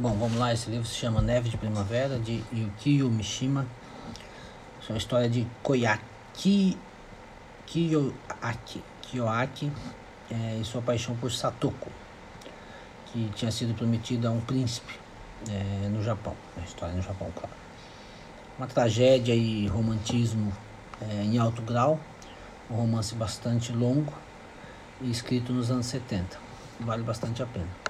Bom, vamos lá, esse livro se chama Neve de Primavera, de Yukio Mishima. É uma história de Koyaki Kiyoaki, Kiyoaki é, e sua paixão por Satoko, que tinha sido prometida a um príncipe é, no Japão. A história no Japão, claro. Uma tragédia e romantismo é, em alto grau, um romance bastante longo e escrito nos anos 70. Vale bastante a pena.